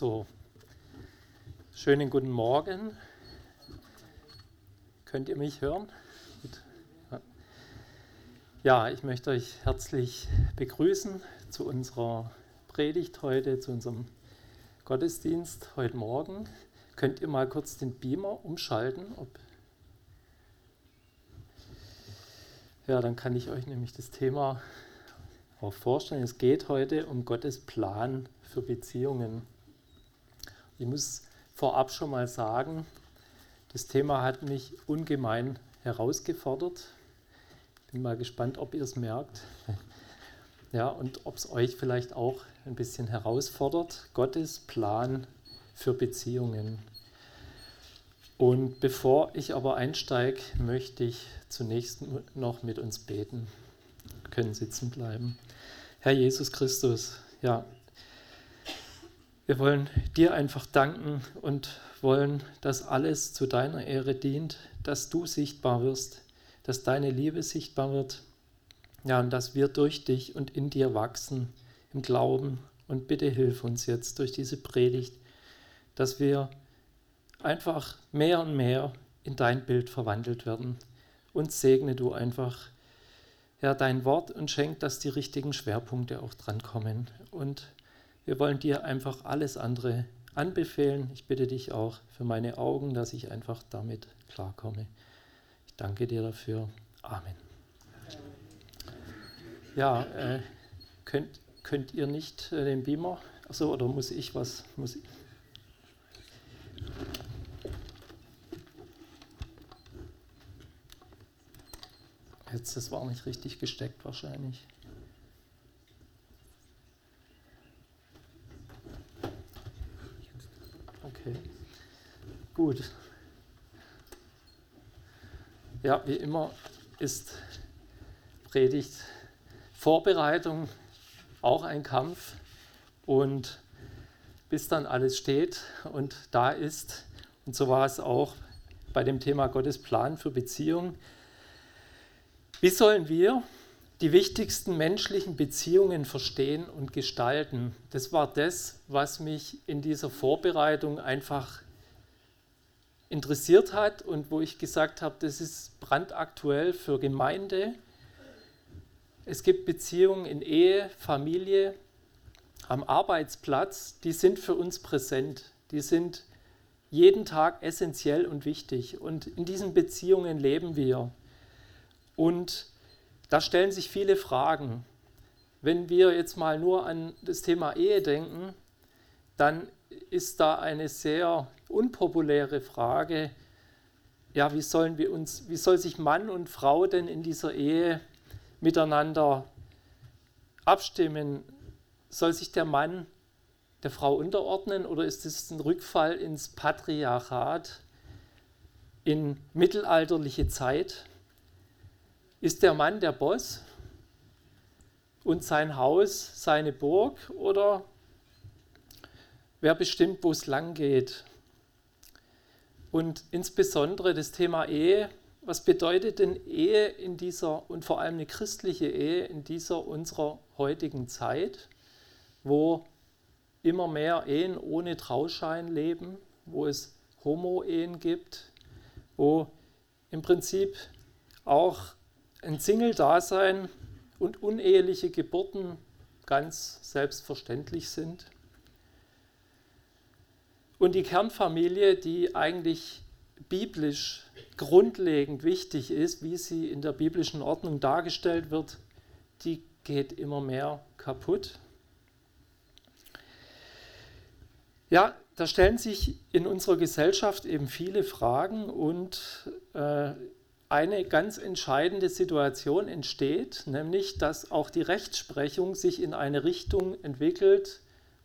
So, schönen guten Morgen. Könnt ihr mich hören? Ja, ich möchte euch herzlich begrüßen zu unserer Predigt heute, zu unserem Gottesdienst heute Morgen. Könnt ihr mal kurz den Beamer umschalten? Ja, dann kann ich euch nämlich das Thema auch vorstellen. Es geht heute um Gottes Plan für Beziehungen. Ich muss vorab schon mal sagen, das Thema hat mich ungemein herausgefordert. Bin mal gespannt, ob ihr es merkt. Ja, und ob es euch vielleicht auch ein bisschen herausfordert. Gottes Plan für Beziehungen. Und bevor ich aber einsteige, möchte ich zunächst noch mit uns beten. Wir können sitzen bleiben. Herr Jesus Christus, ja, wir wollen dir einfach danken und wollen, dass alles zu deiner Ehre dient, dass du sichtbar wirst, dass deine Liebe sichtbar wird, ja, und dass wir durch dich und in dir wachsen im Glauben. Und bitte hilf uns jetzt durch diese Predigt, dass wir einfach mehr und mehr in dein Bild verwandelt werden. Und segne du einfach ja, dein Wort und schenk, dass die richtigen Schwerpunkte auch drankommen. Und wir wollen dir einfach alles andere anbefehlen. Ich bitte dich auch für meine Augen, dass ich einfach damit klarkomme. Ich danke dir dafür. Amen. Ja, äh, könnt, könnt ihr nicht äh, den Beamer? Achso, oder muss ich was? Muss ich? Jetzt, das war nicht richtig gesteckt wahrscheinlich. Okay, gut. Ja, wie immer ist Predigt Vorbereitung auch ein Kampf und bis dann alles steht und da ist, und so war es auch bei dem Thema Gottes Plan für Beziehung. Wie sollen wir die wichtigsten menschlichen Beziehungen verstehen und gestalten. Das war das, was mich in dieser Vorbereitung einfach interessiert hat und wo ich gesagt habe, das ist brandaktuell für Gemeinde. Es gibt Beziehungen in Ehe, Familie, am Arbeitsplatz, die sind für uns präsent. Die sind jeden Tag essentiell und wichtig. Und in diesen Beziehungen leben wir. Und da stellen sich viele Fragen. Wenn wir jetzt mal nur an das Thema Ehe denken, dann ist da eine sehr unpopuläre Frage, ja, wie sollen wir uns, wie soll sich Mann und Frau denn in dieser Ehe miteinander abstimmen? Soll sich der Mann der Frau unterordnen oder ist es ein Rückfall ins Patriarchat, in mittelalterliche Zeit? Ist der Mann der Boss und sein Haus seine Burg oder wer bestimmt, wo es lang geht? Und insbesondere das Thema Ehe. Was bedeutet denn Ehe in dieser und vor allem eine christliche Ehe in dieser unserer heutigen Zeit, wo immer mehr Ehen ohne Trauschein leben, wo es Homo-Ehen gibt, wo im Prinzip auch ein Single-Dasein und uneheliche Geburten ganz selbstverständlich sind. Und die Kernfamilie, die eigentlich biblisch grundlegend wichtig ist, wie sie in der biblischen Ordnung dargestellt wird, die geht immer mehr kaputt. Ja, da stellen sich in unserer Gesellschaft eben viele Fragen und äh, eine ganz entscheidende Situation entsteht, nämlich dass auch die Rechtsprechung sich in eine Richtung entwickelt,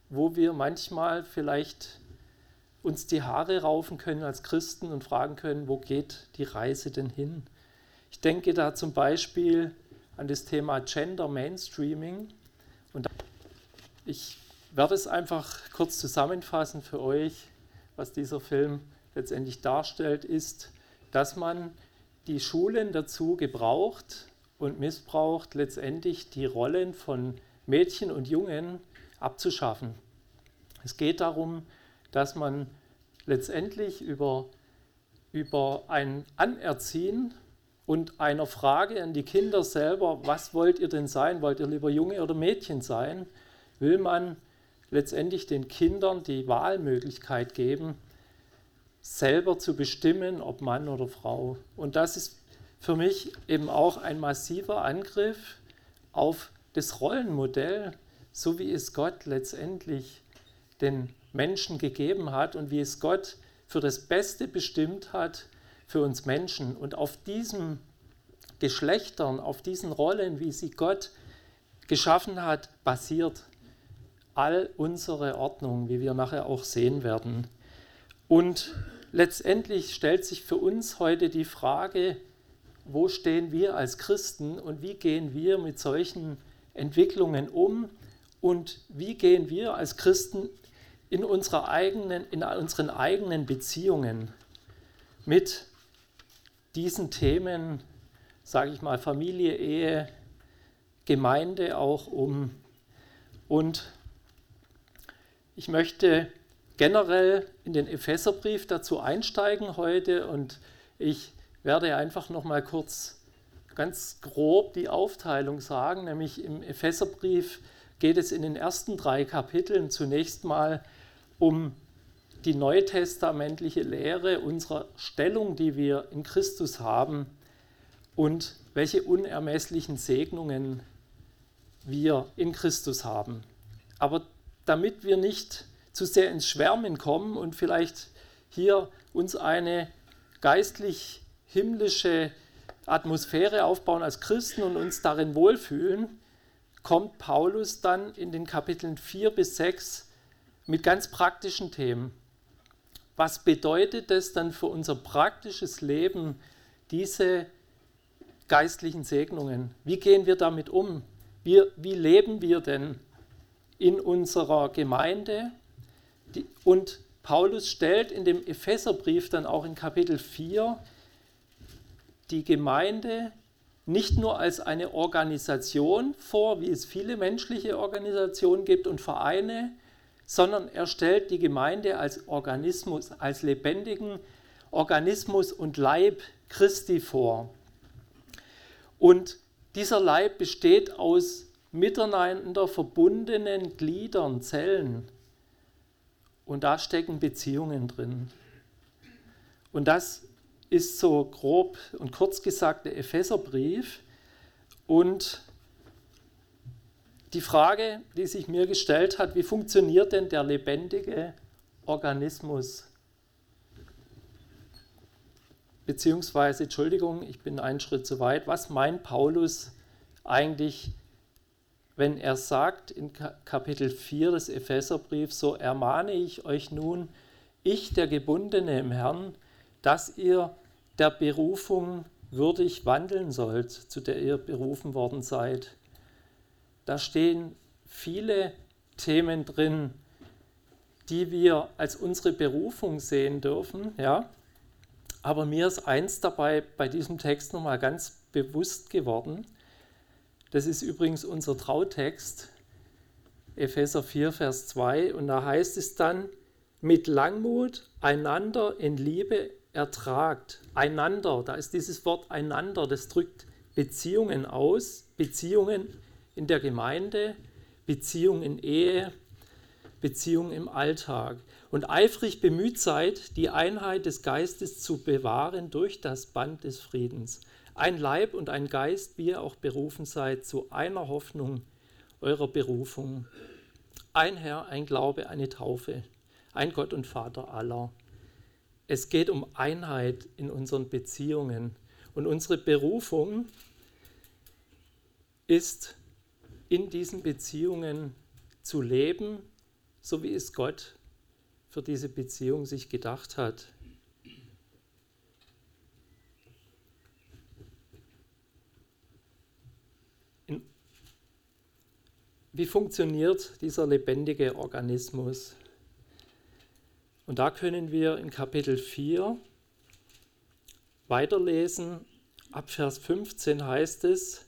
wo wir manchmal vielleicht uns die Haare raufen können als Christen und fragen können, wo geht die Reise denn hin? Ich denke da zum Beispiel an das Thema Gender Mainstreaming. Und ich werde es einfach kurz zusammenfassen für euch. Was dieser Film letztendlich darstellt, ist, dass man die Schulen dazu gebraucht und missbraucht, letztendlich die Rollen von Mädchen und Jungen abzuschaffen. Es geht darum, dass man letztendlich über, über ein Anerziehen und einer Frage an die Kinder selber, was wollt ihr denn sein? Wollt ihr lieber Junge oder Mädchen sein? Will man letztendlich den Kindern die Wahlmöglichkeit geben, selber zu bestimmen, ob Mann oder Frau. Und das ist für mich eben auch ein massiver Angriff auf das Rollenmodell, so wie es Gott letztendlich den Menschen gegeben hat und wie es Gott für das Beste bestimmt hat für uns Menschen. Und auf diesen Geschlechtern, auf diesen Rollen, wie sie Gott geschaffen hat, basiert all unsere Ordnung, wie wir nachher auch sehen werden. Und letztendlich stellt sich für uns heute die Frage, wo stehen wir als Christen und wie gehen wir mit solchen Entwicklungen um und wie gehen wir als Christen in, unserer eigenen, in unseren eigenen Beziehungen mit diesen Themen, sage ich mal, Familie, Ehe, Gemeinde auch um. Und ich möchte generell in den Epheserbrief dazu einsteigen heute und ich werde einfach noch mal kurz ganz grob die Aufteilung sagen, nämlich im Epheserbrief geht es in den ersten drei Kapiteln zunächst mal um die neutestamentliche Lehre unserer Stellung, die wir in Christus haben und welche unermesslichen Segnungen wir in Christus haben. Aber damit wir nicht zu sehr ins Schwärmen kommen und vielleicht hier uns eine geistlich himmlische Atmosphäre aufbauen als Christen und uns darin wohlfühlen, kommt Paulus dann in den Kapiteln 4 bis 6 mit ganz praktischen Themen. Was bedeutet das dann für unser praktisches Leben, diese geistlichen Segnungen? Wie gehen wir damit um? Wie, wie leben wir denn in unserer Gemeinde? Und Paulus stellt in dem Epheserbrief dann auch in Kapitel 4 die Gemeinde nicht nur als eine Organisation vor, wie es viele menschliche Organisationen gibt und Vereine, sondern er stellt die Gemeinde als Organismus, als lebendigen Organismus und Leib Christi vor. Und dieser Leib besteht aus miteinander verbundenen Gliedern, Zellen. Und da stecken Beziehungen drin. Und das ist so grob und kurz gesagt der Epheserbrief. Und die Frage, die sich mir gestellt hat, wie funktioniert denn der lebendige Organismus? Beziehungsweise, Entschuldigung, ich bin einen Schritt zu weit, was meint Paulus eigentlich, wenn er sagt in Kapitel 4 des Epheserbriefs, so ermahne ich euch nun, ich der Gebundene im Herrn, dass ihr der Berufung würdig wandeln sollt, zu der ihr berufen worden seid da stehen viele Themen drin, die wir als unsere Berufung sehen dürfen. Ja? Aber mir ist eins dabei bei diesem Text nochmal ganz bewusst geworden. Das ist übrigens unser Trautext, Epheser 4, Vers 2. Und da heißt es dann, mit Langmut einander in Liebe ertragt. Einander, da ist dieses Wort einander, das drückt Beziehungen aus, Beziehungen in der Gemeinde, Beziehung in Ehe, Beziehung im Alltag. Und eifrig bemüht seid, die Einheit des Geistes zu bewahren durch das Band des Friedens. Ein Leib und ein Geist, wie ihr auch berufen seid, zu einer Hoffnung eurer Berufung. Ein Herr, ein Glaube, eine Taufe, ein Gott und Vater aller. Es geht um Einheit in unseren Beziehungen. Und unsere Berufung ist in diesen Beziehungen zu leben, so wie es Gott für diese Beziehung sich gedacht hat. wie funktioniert dieser lebendige Organismus? Und da können wir in Kapitel 4 weiterlesen. Ab Vers 15 heißt es,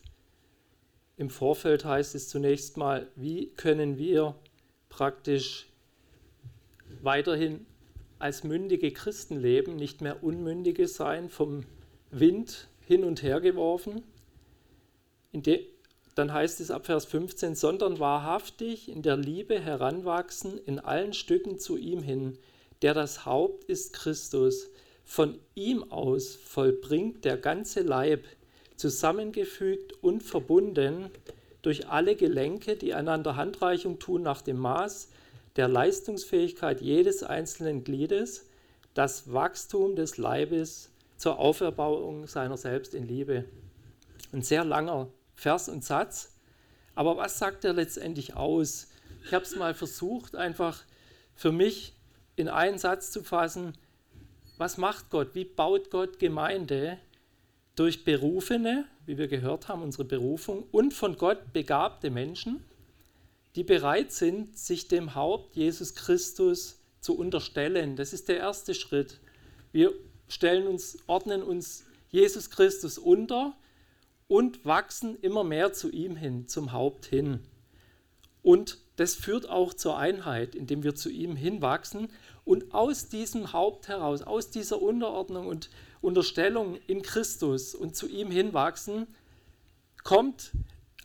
im Vorfeld heißt es zunächst mal, wie können wir praktisch weiterhin als mündige Christen leben, nicht mehr unmündige sein, vom Wind hin und her geworfen. dann heißt es ab Vers 15, sondern wahrhaftig in der Liebe heranwachsen in allen Stücken zu ihm hin, der das Haupt ist Christus. Von ihm aus vollbringt der ganze Leib, zusammengefügt und verbunden durch alle Gelenke, die einander Handreichung tun nach dem Maß der Leistungsfähigkeit jedes einzelnen Gliedes, das Wachstum des Leibes zur Auferbauung seiner selbst in Liebe. Ein sehr langer Vers und Satz, aber was sagt er letztendlich aus? Ich habe es mal versucht, einfach für mich in einen Satz zu fassen. Was macht Gott? Wie baut Gott Gemeinde? Durch Berufene, wie wir gehört haben, unsere Berufung, und von Gott begabte Menschen, die bereit sind, sich dem Haupt Jesus Christus zu unterstellen. Das ist der erste Schritt. Wir stellen uns, ordnen uns Jesus Christus unter und wachsen immer mehr zu ihm hin, zum Haupt hin. Und das führt auch zur Einheit, indem wir zu ihm hinwachsen und aus diesem Haupt heraus, aus dieser Unterordnung und Unterstellung in Christus und zu ihm hinwachsen, kommt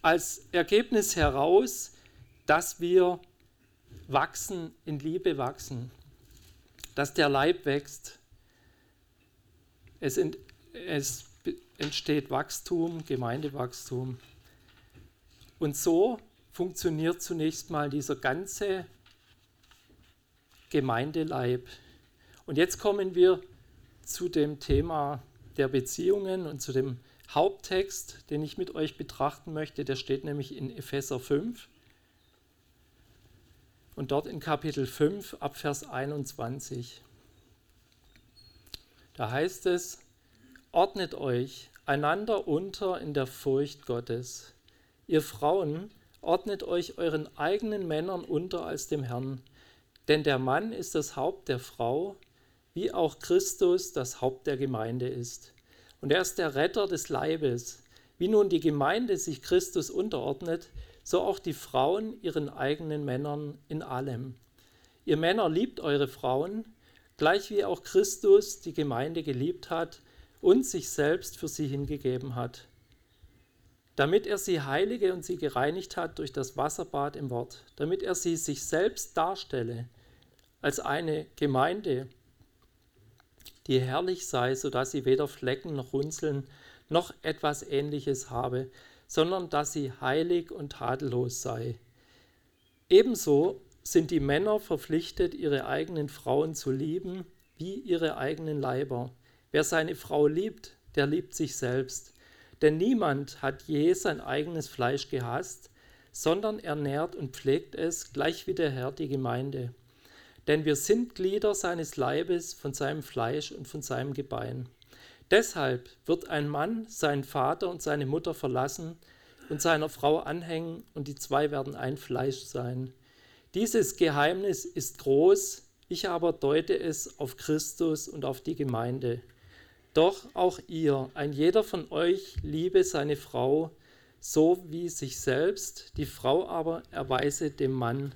als Ergebnis heraus, dass wir wachsen, in Liebe wachsen, dass der Leib wächst. Es, ent, es entsteht Wachstum, Gemeindewachstum. Und so funktioniert zunächst mal dieser ganze Gemeindeleib. Und jetzt kommen wir zu dem Thema der Beziehungen und zu dem Haupttext, den ich mit euch betrachten möchte. Der steht nämlich in Epheser 5 und dort in Kapitel 5 ab Vers 21. Da heißt es, ordnet euch einander unter in der Furcht Gottes. Ihr Frauen, ordnet euch euren eigenen Männern unter als dem Herrn, denn der Mann ist das Haupt der Frau, wie auch Christus das Haupt der Gemeinde ist. Und er ist der Retter des Leibes. Wie nun die Gemeinde sich Christus unterordnet, so auch die Frauen ihren eigenen Männern in allem. Ihr Männer liebt eure Frauen, gleich wie auch Christus die Gemeinde geliebt hat und sich selbst für sie hingegeben hat, damit er sie heilige und sie gereinigt hat durch das Wasserbad im Wort, damit er sie sich selbst darstelle als eine Gemeinde, die herrlich sei, sodass sie weder Flecken noch Runzeln noch etwas ähnliches habe, sondern dass sie heilig und tadellos sei. Ebenso sind die Männer verpflichtet, ihre eigenen Frauen zu lieben, wie ihre eigenen Leiber. Wer seine Frau liebt, der liebt sich selbst. Denn niemand hat je sein eigenes Fleisch gehasst, sondern ernährt und pflegt es, gleich wie der Herr die Gemeinde. Denn wir sind Glieder seines Leibes, von seinem Fleisch und von seinem Gebein. Deshalb wird ein Mann seinen Vater und seine Mutter verlassen und seiner Frau anhängen, und die zwei werden ein Fleisch sein. Dieses Geheimnis ist groß, ich aber deute es auf Christus und auf die Gemeinde. Doch auch ihr, ein jeder von euch, liebe seine Frau, so wie sich selbst, die Frau aber erweise dem Mann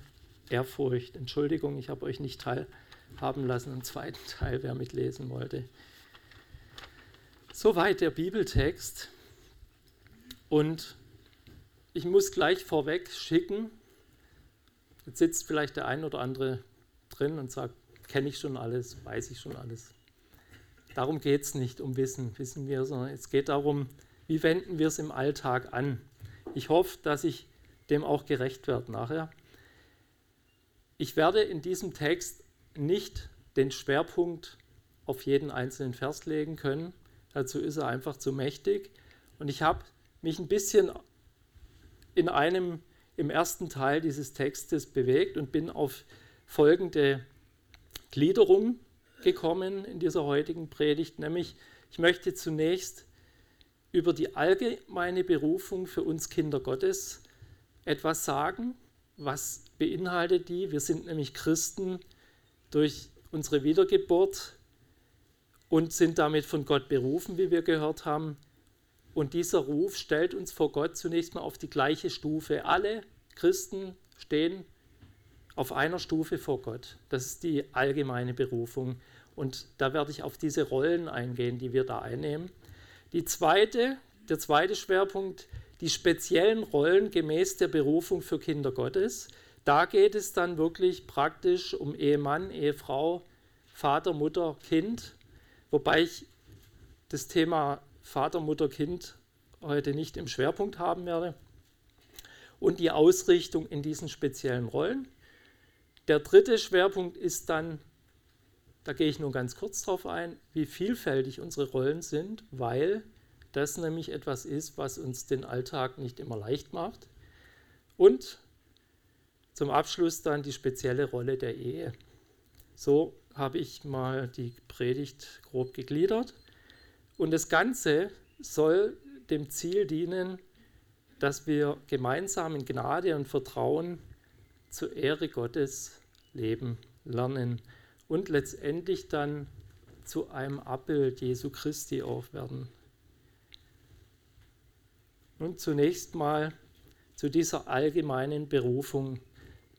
Ehrfurcht. Entschuldigung, ich habe euch nicht teilhaben lassen im zweiten Teil, wer mitlesen wollte. Soweit der Bibeltext. Und ich muss gleich vorweg schicken, jetzt sitzt vielleicht der ein oder andere drin und sagt, kenne ich schon alles, weiß ich schon alles. Darum geht es nicht um Wissen, wissen wir, sondern es geht darum, wie wenden wir es im Alltag an. Ich hoffe, dass ich dem auch gerecht werde nachher. Ich werde in diesem Text nicht den Schwerpunkt auf jeden einzelnen Vers legen können. Dazu ist er einfach zu mächtig. Und ich habe mich ein bisschen in einem, im ersten Teil dieses Textes bewegt und bin auf folgende Gliederung gekommen in dieser heutigen Predigt, nämlich ich möchte zunächst über die allgemeine Berufung für uns Kinder Gottes etwas sagen. Was beinhaltet die? Wir sind nämlich Christen durch unsere Wiedergeburt und sind damit von Gott berufen, wie wir gehört haben. Und dieser Ruf stellt uns vor Gott zunächst mal auf die gleiche Stufe. Alle Christen stehen auf einer Stufe vor Gott. Das ist die allgemeine Berufung. Und da werde ich auf diese Rollen eingehen, die wir da einnehmen. Die zweite, der zweite Schwerpunkt, die speziellen Rollen gemäß der Berufung für Kinder Gottes. Da geht es dann wirklich praktisch um Ehemann, Ehefrau, Vater, Mutter, Kind. Wobei ich das Thema Vater, Mutter, Kind heute nicht im Schwerpunkt haben werde. Und die Ausrichtung in diesen speziellen Rollen. Der dritte Schwerpunkt ist dann, da gehe ich nur ganz kurz drauf ein, wie vielfältig unsere Rollen sind, weil das nämlich etwas ist, was uns den Alltag nicht immer leicht macht. Und zum Abschluss dann die spezielle Rolle der Ehe. So habe ich mal die Predigt grob gegliedert. Und das Ganze soll dem Ziel dienen, dass wir gemeinsam in Gnade und Vertrauen zur Ehre Gottes leben, lernen und letztendlich dann zu einem Abbild Jesu Christi aufwerden. Nun zunächst mal zu dieser allgemeinen Berufung.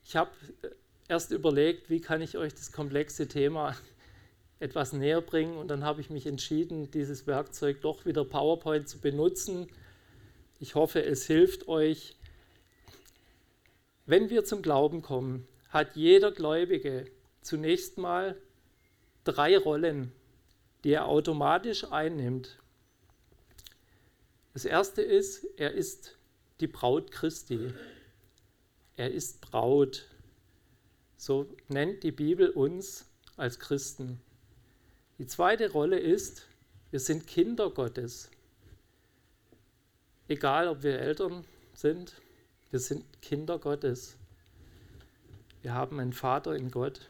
Ich habe äh, erst überlegt, wie kann ich euch das komplexe Thema etwas näher bringen und dann habe ich mich entschieden, dieses Werkzeug doch wieder PowerPoint zu benutzen. Ich hoffe, es hilft euch. Wenn wir zum Glauben kommen, hat jeder Gläubige zunächst mal drei Rollen, die er automatisch einnimmt. Das erste ist, er ist die Braut Christi. Er ist Braut. So nennt die Bibel uns als Christen. Die zweite Rolle ist, wir sind Kinder Gottes. Egal, ob wir Eltern sind, wir sind Kinder Gottes. Wir haben einen Vater in Gott.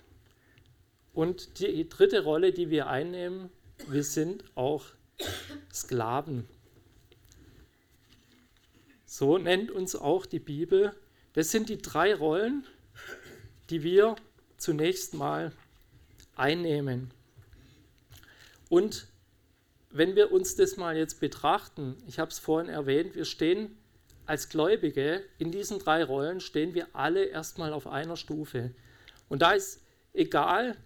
Und die dritte Rolle, die wir einnehmen, wir sind auch Sklaven. So nennt uns auch die Bibel. Das sind die drei Rollen, die wir zunächst mal einnehmen. Und wenn wir uns das mal jetzt betrachten, ich habe es vorhin erwähnt, wir stehen als Gläubige in diesen drei Rollen, stehen wir alle erstmal auf einer Stufe. Und da ist egal,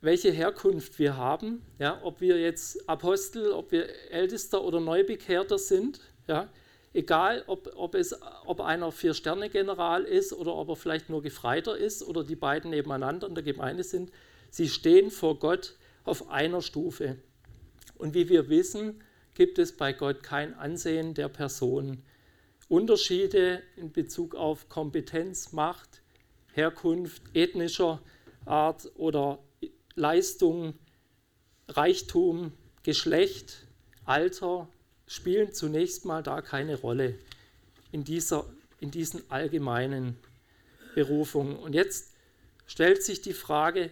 welche Herkunft wir haben, ja, ob wir jetzt Apostel, ob wir Ältester oder Neubekehrter sind, ja, egal ob, ob, es, ob einer Vier-Sterne-General ist oder ob er vielleicht nur Gefreiter ist oder die beiden nebeneinander in der Gemeinde sind, sie stehen vor Gott auf einer Stufe. Und wie wir wissen, gibt es bei Gott kein Ansehen der Person. Unterschiede in Bezug auf Kompetenz, Macht, Herkunft, ethnischer Art oder Leistung, Reichtum, Geschlecht, Alter spielen zunächst mal da keine Rolle in, dieser, in diesen allgemeinen Berufungen. Und jetzt stellt sich die Frage,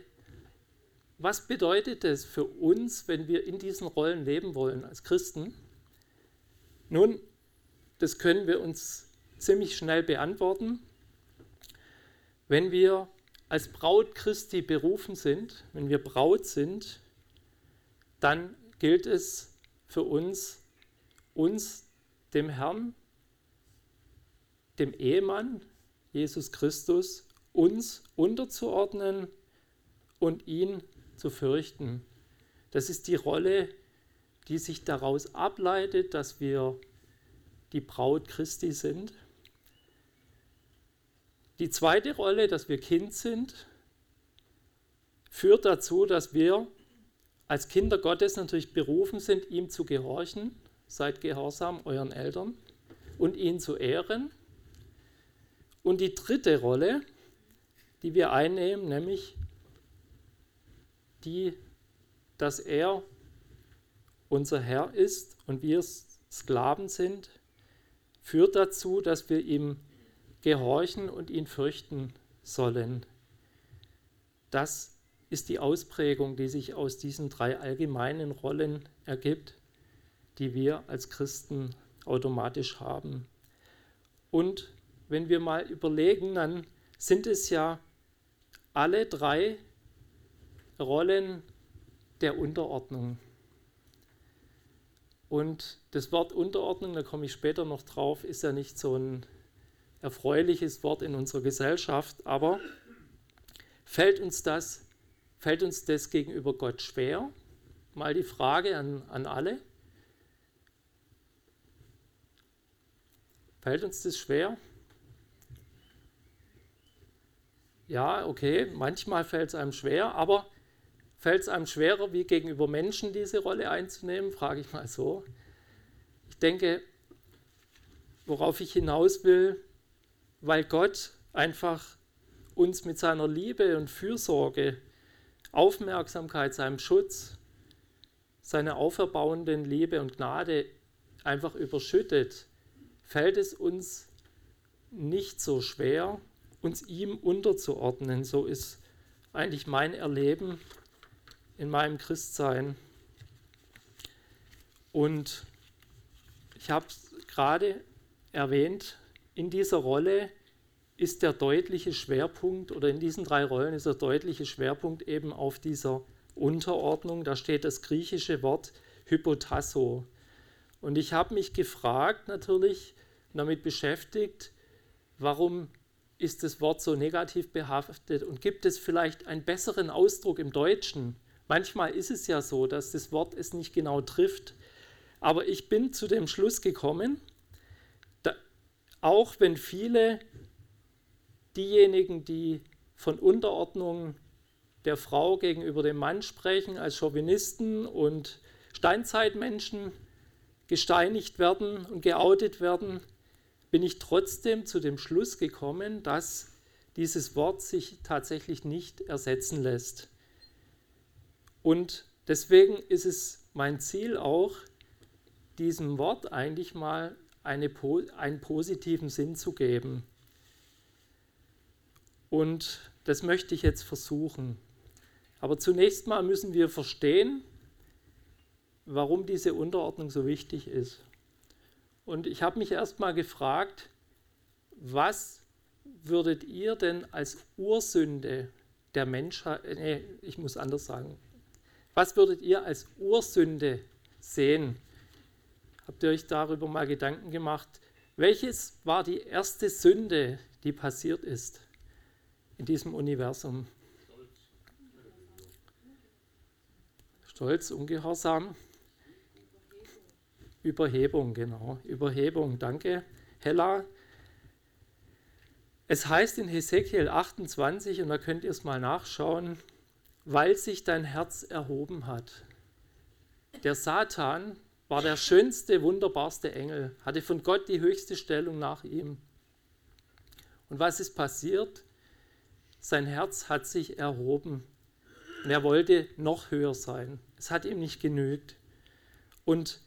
was bedeutet es für uns, wenn wir in diesen Rollen leben wollen als Christen? Nun, das können wir uns ziemlich schnell beantworten. Wenn wir als Braut Christi berufen sind, wenn wir Braut sind, dann gilt es für uns, uns dem Herrn, dem Ehemann, Jesus Christus, uns unterzuordnen und ihn zu fürchten. Das ist die Rolle, die sich daraus ableitet, dass wir die Braut Christi sind. Die zweite Rolle, dass wir Kind sind, führt dazu, dass wir als Kinder Gottes natürlich berufen sind, ihm zu gehorchen. Seid gehorsam euren Eltern und ihn zu ehren. Und die dritte Rolle, die wir einnehmen, nämlich die, dass er unser Herr ist und wir Sklaven sind, führt dazu, dass wir ihm gehorchen und ihn fürchten sollen. Das ist die Ausprägung, die sich aus diesen drei allgemeinen Rollen ergibt, die wir als Christen automatisch haben. Und wenn wir mal überlegen, dann sind es ja alle drei Rollen der Unterordnung. Und das Wort Unterordnung, da komme ich später noch drauf, ist ja nicht so ein erfreuliches Wort in unserer Gesellschaft, aber fällt uns das, fällt uns das gegenüber Gott schwer? Mal die Frage an, an alle. Fällt uns das schwer? Ja, okay, manchmal fällt es einem schwer, aber fällt es einem schwerer, wie gegenüber Menschen diese Rolle einzunehmen, frage ich mal so. Ich denke, worauf ich hinaus will, weil Gott einfach uns mit seiner Liebe und Fürsorge, Aufmerksamkeit, seinem Schutz, seiner auferbauenden Liebe und Gnade einfach überschüttet, fällt es uns nicht so schwer, uns ihm unterzuordnen. So ist eigentlich mein Erleben in meinem Christsein. Und ich habe es gerade erwähnt, in dieser Rolle ist der deutliche Schwerpunkt oder in diesen drei Rollen ist der deutliche Schwerpunkt eben auf dieser Unterordnung. Da steht das griechische Wort Hypotasso. Und ich habe mich gefragt natürlich, damit beschäftigt, warum ist das Wort so negativ behaftet und gibt es vielleicht einen besseren Ausdruck im Deutschen? Manchmal ist es ja so, dass das Wort es nicht genau trifft. Aber ich bin zu dem Schluss gekommen, auch wenn viele diejenigen, die von Unterordnung der Frau gegenüber dem Mann sprechen, als Chauvinisten und Steinzeitmenschen gesteinigt werden und geoutet werden, bin ich trotzdem zu dem Schluss gekommen, dass dieses Wort sich tatsächlich nicht ersetzen lässt. Und deswegen ist es mein Ziel auch, diesem Wort eigentlich mal eine, einen positiven Sinn zu geben. Und das möchte ich jetzt versuchen. Aber zunächst mal müssen wir verstehen, warum diese Unterordnung so wichtig ist. Und ich habe mich erst mal gefragt, was würdet ihr denn als Ursünde der Menschheit, nee, ich muss anders sagen, was würdet ihr als Ursünde sehen Habt ihr euch darüber mal Gedanken gemacht? Welches war die erste Sünde, die passiert ist in diesem Universum? Stolz, Ungehorsam, Überhebung, genau. Überhebung, danke. Hella. Es heißt in Hesekiel 28, und da könnt ihr es mal nachschauen, weil sich dein Herz erhoben hat. Der Satan, war der schönste, wunderbarste Engel, hatte von Gott die höchste Stellung nach ihm. Und was ist passiert? Sein Herz hat sich erhoben und er wollte noch höher sein. Es hat ihm nicht genügt. Und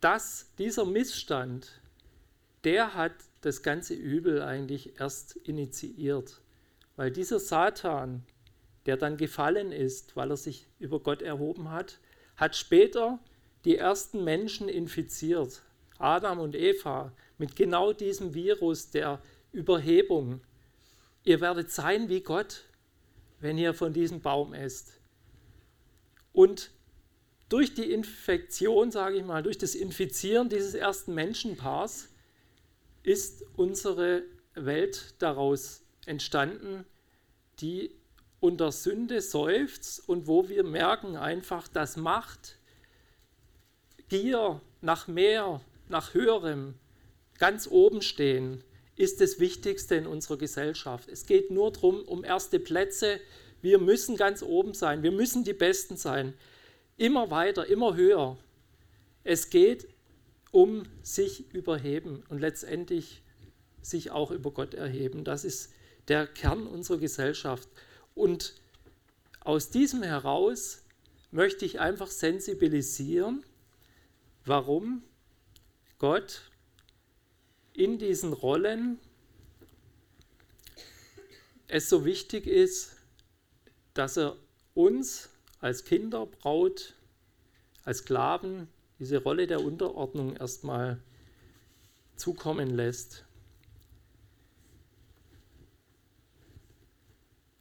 das, dieser Missstand, der hat das ganze Übel eigentlich erst initiiert. Weil dieser Satan, der dann gefallen ist, weil er sich über Gott erhoben hat, hat später die ersten Menschen infiziert, Adam und Eva, mit genau diesem Virus der Überhebung. Ihr werdet sein wie Gott, wenn ihr von diesem Baum esst. Und durch die Infektion, sage ich mal, durch das Infizieren dieses ersten Menschenpaars ist unsere Welt daraus entstanden, die unter Sünde seufzt und wo wir merken einfach, dass Macht, Gier nach mehr, nach höherem, ganz oben stehen, ist das Wichtigste in unserer Gesellschaft. Es geht nur darum, um erste Plätze. Wir müssen ganz oben sein, wir müssen die Besten sein. Immer weiter, immer höher. Es geht um sich überheben und letztendlich sich auch über Gott erheben. Das ist der Kern unserer Gesellschaft. Und aus diesem heraus möchte ich einfach sensibilisieren, warum Gott in diesen Rollen es so wichtig ist, dass er uns als Kinder, Braut, als Sklaven diese Rolle der Unterordnung erstmal zukommen lässt.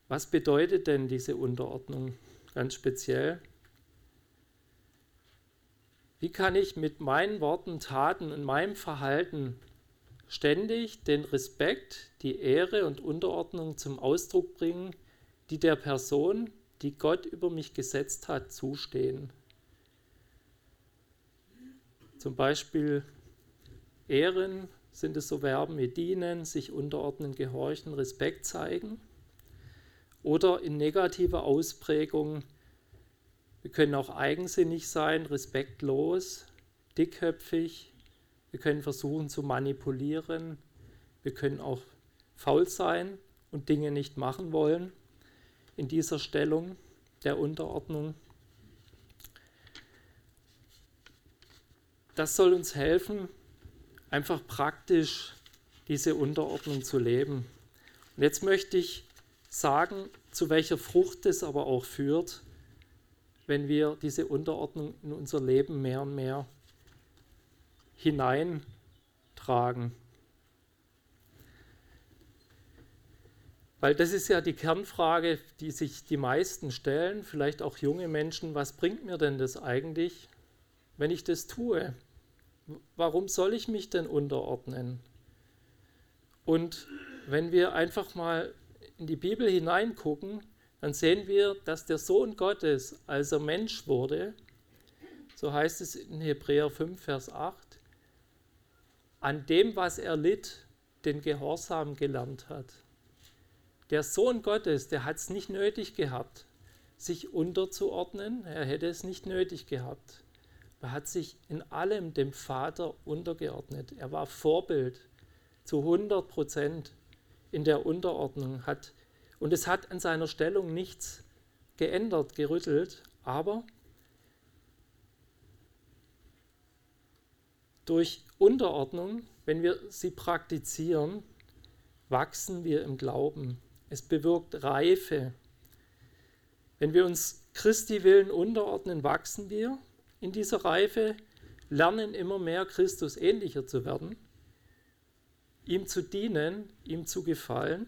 Was bedeutet denn diese Unterordnung ganz speziell? Wie kann ich mit meinen Worten, Taten und meinem Verhalten ständig den Respekt, die Ehre und Unterordnung zum Ausdruck bringen, die der Person, die Gott über mich gesetzt hat, zustehen. Zum Beispiel Ehren sind es so Verben wie dienen, sich unterordnen, gehorchen, Respekt zeigen. Oder in negativer Ausprägung, wir können auch eigensinnig sein, respektlos, dickköpfig, wir können versuchen zu manipulieren, wir können auch faul sein und Dinge nicht machen wollen in dieser Stellung der Unterordnung. Das soll uns helfen, einfach praktisch diese Unterordnung zu leben. Und jetzt möchte ich sagen, zu welcher Frucht es aber auch führt, wenn wir diese Unterordnung in unser Leben mehr und mehr hineintragen. Weil das ist ja die Kernfrage, die sich die meisten stellen, vielleicht auch junge Menschen, was bringt mir denn das eigentlich, wenn ich das tue? Warum soll ich mich denn unterordnen? Und wenn wir einfach mal in die Bibel hineingucken, dann sehen wir, dass der Sohn Gottes, als er Mensch wurde, so heißt es in Hebräer 5, Vers 8, an dem, was er litt, den Gehorsam gelernt hat. Der Sohn Gottes, der hat es nicht nötig gehabt, sich unterzuordnen. Er hätte es nicht nötig gehabt. Er hat sich in allem dem Vater untergeordnet. Er war Vorbild zu 100 Prozent in der Unterordnung. Hat, und es hat an seiner Stellung nichts geändert, gerüttelt, aber durch Unterordnung, wenn wir sie praktizieren, wachsen wir im Glauben. Es bewirkt Reife. Wenn wir uns Christi willen unterordnen, wachsen wir in dieser Reife, lernen immer mehr Christus ähnlicher zu werden, ihm zu dienen, ihm zu gefallen.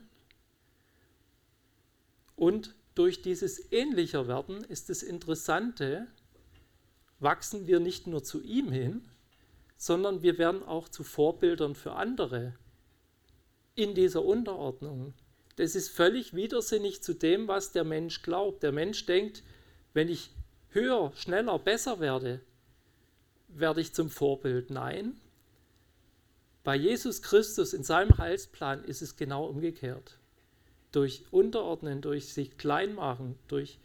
Und durch dieses ähnlicher werden ist das Interessante, wachsen wir nicht nur zu ihm hin, sondern wir werden auch zu Vorbildern für andere in dieser Unterordnung. Das ist völlig widersinnig zu dem, was der Mensch glaubt. Der Mensch denkt, wenn ich höher, schneller, besser werde, werde ich zum Vorbild. Nein, bei Jesus Christus in seinem Heilsplan ist es genau umgekehrt. Durch Unterordnen, durch sich klein machen, durch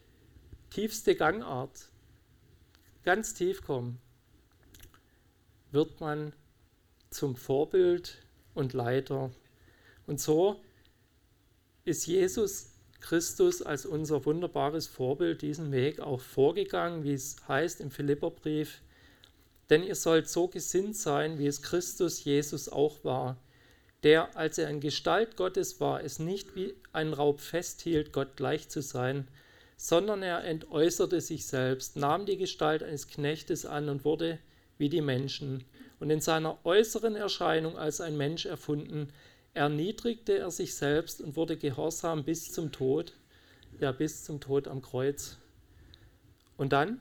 tiefste Gangart, ganz tief kommen, wird man zum Vorbild und Leiter. Und so ist Jesus Christus als unser wunderbares Vorbild diesen Weg auch vorgegangen, wie es heißt im Philipperbrief. Denn ihr sollt so gesinnt sein, wie es Christus Jesus auch war, der, als er in Gestalt Gottes war, es nicht wie ein Raub festhielt, Gott gleich zu sein, sondern er entäußerte sich selbst, nahm die Gestalt eines Knechtes an und wurde wie die Menschen. Und in seiner äußeren Erscheinung als ein Mensch erfunden, erniedrigte er sich selbst und wurde gehorsam bis zum Tod, ja bis zum Tod am Kreuz. Und dann,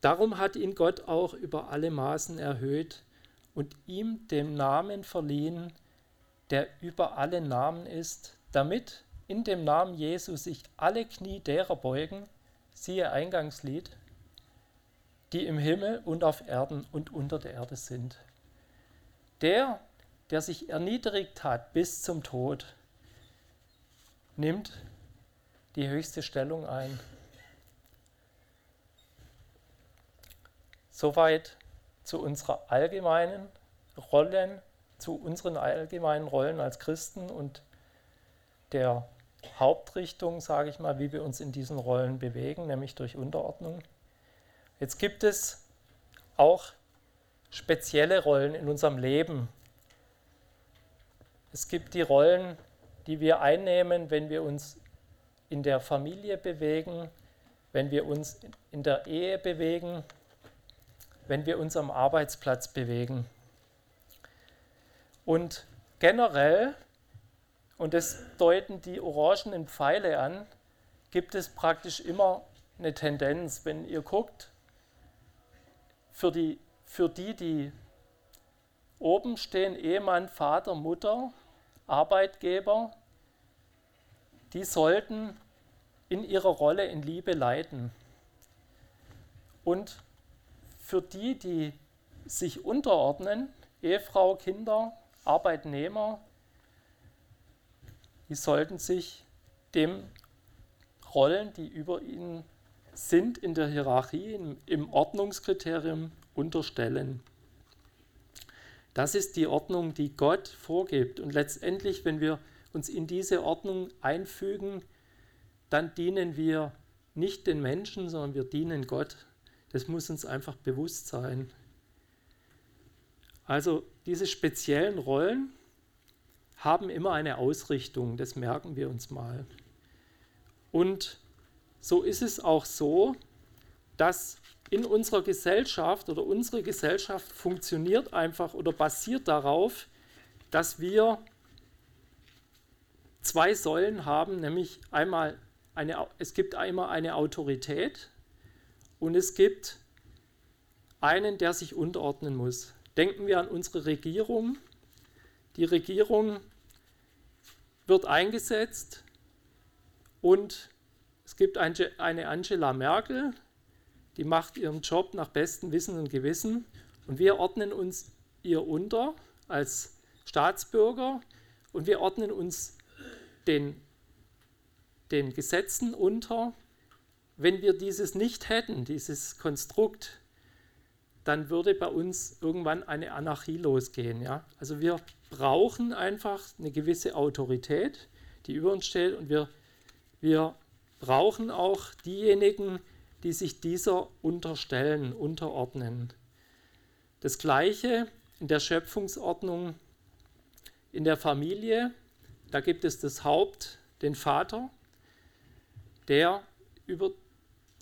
darum hat ihn Gott auch über alle Maßen erhöht und ihm den Namen verliehen, der über alle Namen ist, damit in dem Namen Jesu sich alle Knie derer beugen, siehe Eingangslied, die im Himmel und auf Erden und unter der Erde sind. Der, der sich erniedrigt hat bis zum Tod, nimmt die höchste Stellung ein. Soweit zu unserer allgemeinen Rollen, zu unseren allgemeinen Rollen als Christen und der Hauptrichtung, sage ich mal, wie wir uns in diesen Rollen bewegen, nämlich durch Unterordnung. Jetzt gibt es auch spezielle Rollen in unserem Leben, es gibt die Rollen, die wir einnehmen, wenn wir uns in der Familie bewegen, wenn wir uns in der Ehe bewegen, wenn wir uns am Arbeitsplatz bewegen. Und generell, und das deuten die orangenen Pfeile an, gibt es praktisch immer eine Tendenz. Wenn ihr guckt, für die, für die, die Oben stehen Ehemann, Vater, Mutter, Arbeitgeber. Die sollten in ihrer Rolle in Liebe leiten. Und für die, die sich unterordnen, Ehefrau, Kinder, Arbeitnehmer, die sollten sich dem Rollen, die über ihnen sind, in der Hierarchie, im Ordnungskriterium unterstellen. Das ist die Ordnung, die Gott vorgibt. Und letztendlich, wenn wir uns in diese Ordnung einfügen, dann dienen wir nicht den Menschen, sondern wir dienen Gott. Das muss uns einfach bewusst sein. Also diese speziellen Rollen haben immer eine Ausrichtung, das merken wir uns mal. Und so ist es auch so, dass in unserer Gesellschaft oder unsere Gesellschaft funktioniert einfach oder basiert darauf, dass wir zwei Säulen haben, nämlich einmal eine, es gibt einmal eine Autorität und es gibt einen, der sich unterordnen muss. Denken wir an unsere Regierung. Die Regierung wird eingesetzt und es gibt eine Angela Merkel, die macht ihren Job nach bestem Wissen und Gewissen und wir ordnen uns ihr unter als Staatsbürger und wir ordnen uns den, den Gesetzen unter. Wenn wir dieses nicht hätten, dieses Konstrukt, dann würde bei uns irgendwann eine Anarchie losgehen. Ja? Also wir brauchen einfach eine gewisse Autorität, die über uns steht und wir, wir brauchen auch diejenigen, die sich dieser unterstellen, unterordnen. Das gleiche in der Schöpfungsordnung in der Familie, da gibt es das Haupt, den Vater, der über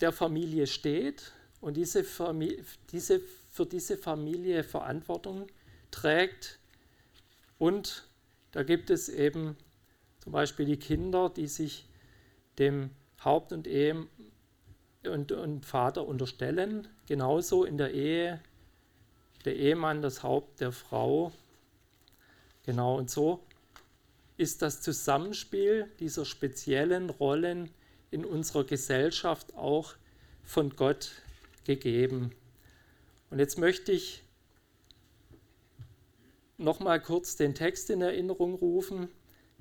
der Familie steht und diese Familie, diese, für diese Familie Verantwortung trägt. Und da gibt es eben zum Beispiel die Kinder, die sich dem Haupt und Ehe und, und Vater unterstellen. Genauso in der Ehe der Ehemann das Haupt der Frau. Genau, und so ist das Zusammenspiel dieser speziellen Rollen in unserer Gesellschaft auch von Gott gegeben. Und jetzt möchte ich noch mal kurz den Text in Erinnerung rufen.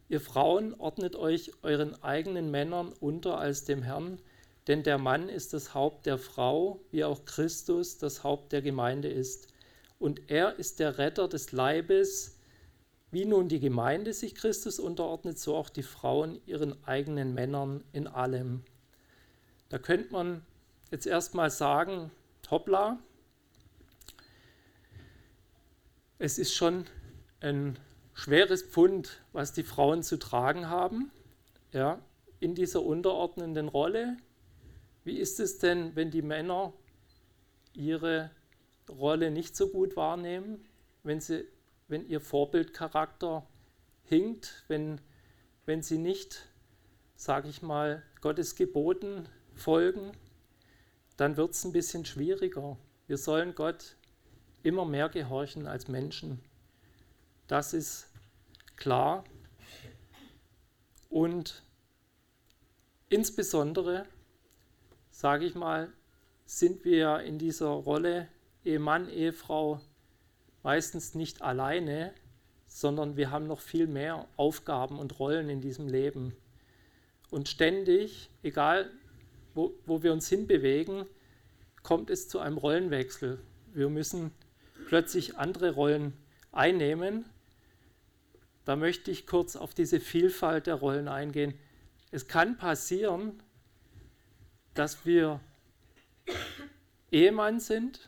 Ihr Frauen ordnet euch euren eigenen Männern unter als dem Herrn, denn der Mann ist das Haupt der Frau, wie auch Christus das Haupt der Gemeinde ist. Und er ist der Retter des Leibes. Wie nun die Gemeinde sich Christus unterordnet, so auch die Frauen ihren eigenen Männern in allem. Da könnte man jetzt erstmal sagen, hoppla, es ist schon ein schweres Pfund, was die Frauen zu tragen haben, ja, in dieser unterordnenden Rolle, wie ist es denn, wenn die Männer ihre Rolle nicht so gut wahrnehmen, wenn, sie, wenn ihr Vorbildcharakter hinkt, wenn, wenn sie nicht, sage ich mal, Gottes Geboten folgen, dann wird es ein bisschen schwieriger. Wir sollen Gott immer mehr gehorchen als Menschen. Das ist klar. Und insbesondere sage ich mal, sind wir in dieser Rolle Ehemann, Ehefrau meistens nicht alleine, sondern wir haben noch viel mehr Aufgaben und Rollen in diesem Leben. Und ständig, egal wo, wo wir uns hinbewegen, kommt es zu einem Rollenwechsel. Wir müssen plötzlich andere Rollen einnehmen. Da möchte ich kurz auf diese Vielfalt der Rollen eingehen. Es kann passieren, dass wir Ehemann sind,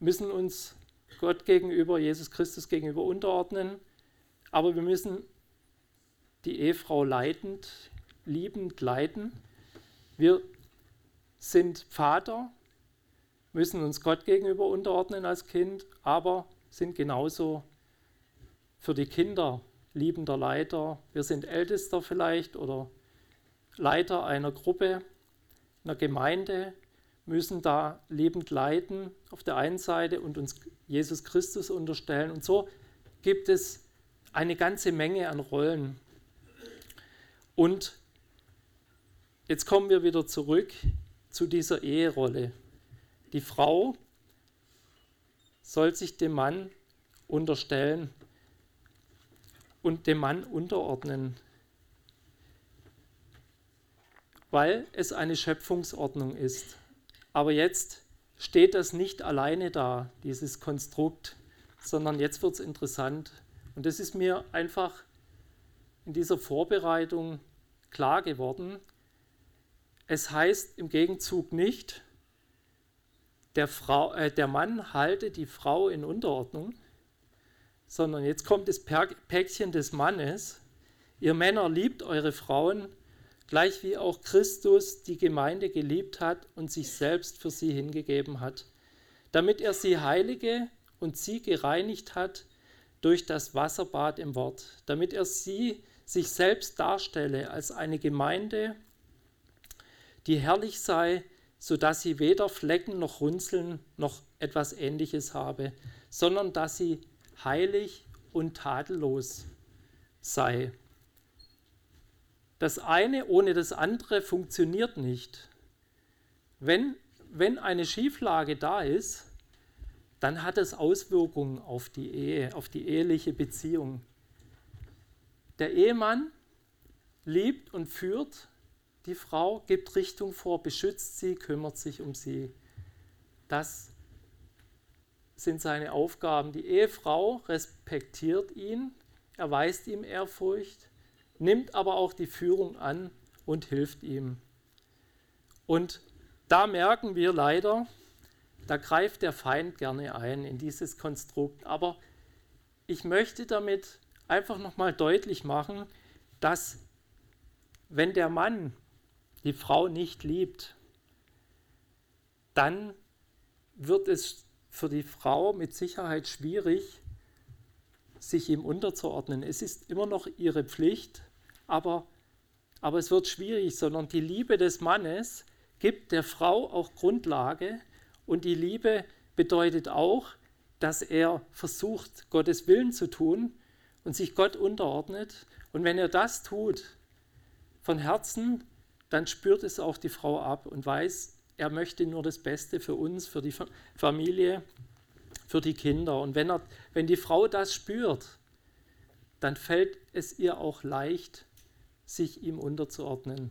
müssen uns Gott gegenüber, Jesus Christus gegenüber unterordnen, aber wir müssen die Ehefrau leitend, liebend leiten. Wir sind Vater, müssen uns Gott gegenüber unterordnen als Kind, aber sind genauso für die Kinder liebender Leiter. Wir sind Ältester vielleicht oder Leiter einer Gruppe einer Gemeinde müssen da lebend leiden auf der einen Seite und uns Jesus Christus unterstellen. Und so gibt es eine ganze Menge an Rollen. Und jetzt kommen wir wieder zurück zu dieser Eherolle. Die Frau soll sich dem Mann unterstellen und dem Mann unterordnen, weil es eine Schöpfungsordnung ist. Aber jetzt steht das nicht alleine da, dieses Konstrukt, sondern jetzt wird es interessant. Und das ist mir einfach in dieser Vorbereitung klar geworden. Es heißt im Gegenzug nicht, der, Frau, äh, der Mann halte die Frau in Unterordnung, sondern jetzt kommt das Päckchen des Mannes. Ihr Männer liebt eure Frauen, gleich wie auch Christus die Gemeinde geliebt hat und sich selbst für sie hingegeben hat, damit er sie heilige und sie gereinigt hat durch das Wasserbad im Wort, damit er sie sich selbst darstelle als eine Gemeinde, die herrlich sei, so dass sie weder Flecken noch Runzeln noch etwas Ähnliches habe, sondern dass sie heilig und tadellos sei. Das eine ohne das andere funktioniert nicht. Wenn, wenn eine Schieflage da ist, dann hat es Auswirkungen auf die Ehe, auf die eheliche Beziehung. Der Ehemann liebt und führt die Frau, gibt Richtung vor, beschützt sie, kümmert sich um sie. Das sind seine Aufgaben. Die Ehefrau respektiert ihn, erweist ihm Ehrfurcht, nimmt aber auch die Führung an und hilft ihm. Und da merken wir leider, da greift der Feind gerne ein in dieses Konstrukt. Aber ich möchte damit einfach nochmal deutlich machen, dass wenn der Mann die Frau nicht liebt, dann wird es für die Frau mit Sicherheit schwierig, sich ihm unterzuordnen. Es ist immer noch ihre Pflicht, aber, aber es wird schwierig, sondern die Liebe des Mannes gibt der Frau auch Grundlage und die Liebe bedeutet auch, dass er versucht, Gottes Willen zu tun und sich Gott unterordnet. Und wenn er das tut, von Herzen, dann spürt es auch die Frau ab und weiß, er möchte nur das Beste für uns, für die Familie, für die Kinder. Und wenn, er, wenn die Frau das spürt, dann fällt es ihr auch leicht, sich ihm unterzuordnen.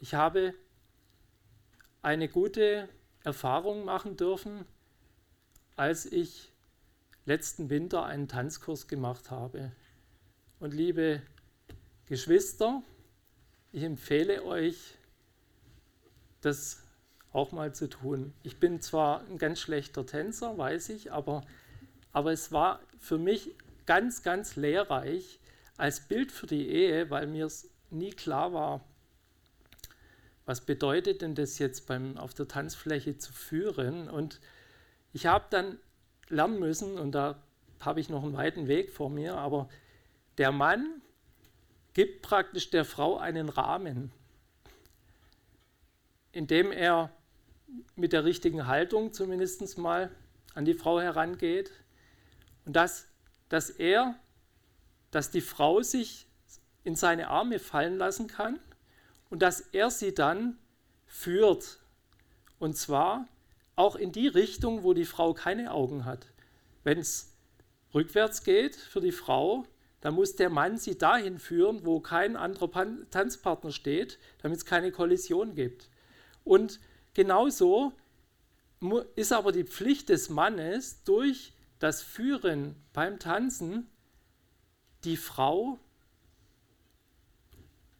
Ich habe eine gute Erfahrung machen dürfen, als ich letzten Winter einen Tanzkurs gemacht habe. Und liebe Geschwister, ich empfehle euch, das auch mal zu tun. Ich bin zwar ein ganz schlechter Tänzer, weiß ich, aber, aber es war für mich ganz, ganz lehrreich als Bild für die Ehe, weil mir es nie klar war, was bedeutet denn das jetzt beim, auf der Tanzfläche zu führen. Und ich habe dann lernen müssen, und da habe ich noch einen weiten Weg vor mir, aber der Mann gibt praktisch der Frau einen Rahmen, indem er mit der richtigen Haltung zumindest mal an die Frau herangeht und dass, dass er, dass die Frau sich in seine Arme fallen lassen kann und dass er sie dann führt. Und zwar auch in die Richtung, wo die Frau keine Augen hat. Wenn es rückwärts geht für die Frau, dann muss der Mann sie dahin führen, wo kein anderer Pan Tanzpartner steht, damit es keine Kollision gibt. Und genauso ist aber die Pflicht des Mannes durch das Führen beim Tanzen die Frau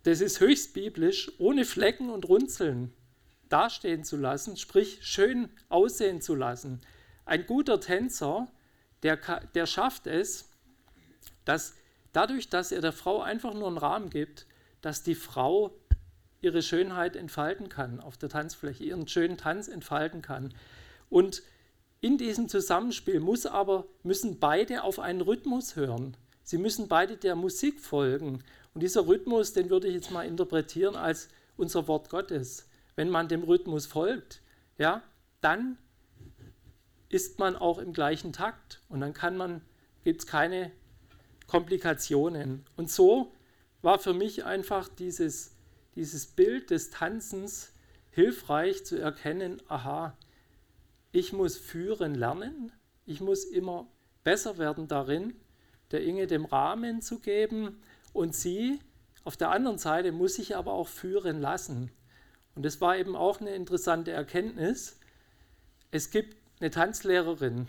das ist höchst biblisch, ohne Flecken und Runzeln dastehen zu lassen, sprich schön aussehen zu lassen. Ein guter Tänzer, der, der schafft es, dass dadurch, dass er der Frau einfach nur einen Rahmen gibt, dass die Frau ihre Schönheit entfalten kann auf der Tanzfläche, ihren schönen Tanz entfalten kann. Und in diesem Zusammenspiel muss aber, müssen beide auf einen Rhythmus hören. Sie müssen beide der Musik folgen. Und dieser Rhythmus, den würde ich jetzt mal interpretieren als unser Wort Gottes. Wenn man dem Rhythmus folgt, ja, dann ist man auch im gleichen Takt und dann kann man, gibt es keine Komplikationen. Und so war für mich einfach dieses, dieses Bild des Tanzens hilfreich zu erkennen, aha, ich muss führen lernen, ich muss immer besser werden darin, der Inge dem Rahmen zu geben und sie auf der anderen Seite muss ich aber auch führen lassen. Und das war eben auch eine interessante Erkenntnis. Es gibt eine Tanzlehrerin.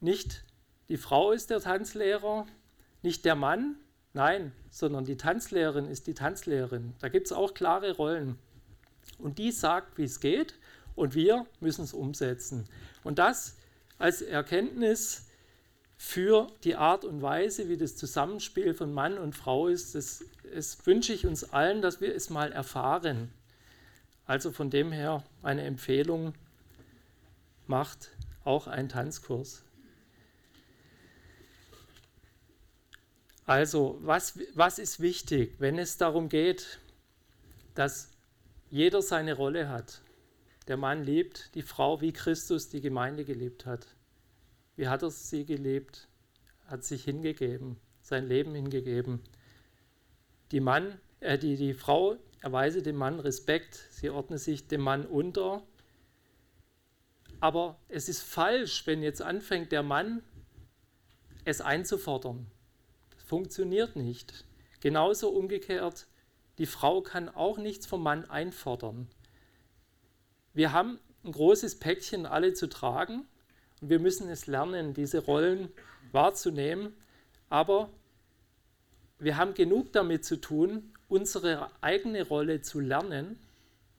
Nicht die Frau ist der Tanzlehrer, nicht der Mann, nein, sondern die Tanzlehrerin ist die Tanzlehrerin. Da gibt es auch klare Rollen. Und die sagt, wie es geht, und wir müssen es umsetzen. Und das als Erkenntnis für die Art und Weise, wie das Zusammenspiel von Mann und Frau ist, das, das wünsche ich uns allen, dass wir es mal erfahren. Also von dem her eine Empfehlung, macht auch einen Tanzkurs. Also, was, was ist wichtig, wenn es darum geht, dass jeder seine Rolle hat? Der Mann liebt die Frau, wie Christus die Gemeinde geliebt hat. Wie hat er sie gelebt? Hat sich hingegeben, sein Leben hingegeben. Die, Mann, äh, die, die Frau erweise dem Mann Respekt, sie ordne sich dem Mann unter. Aber es ist falsch, wenn jetzt anfängt der Mann es einzufordern. Das funktioniert nicht. Genauso umgekehrt, die Frau kann auch nichts vom Mann einfordern. Wir haben ein großes Päckchen alle zu tragen und wir müssen es lernen, diese Rollen wahrzunehmen. Aber wir haben genug damit zu tun, unsere eigene Rolle zu lernen,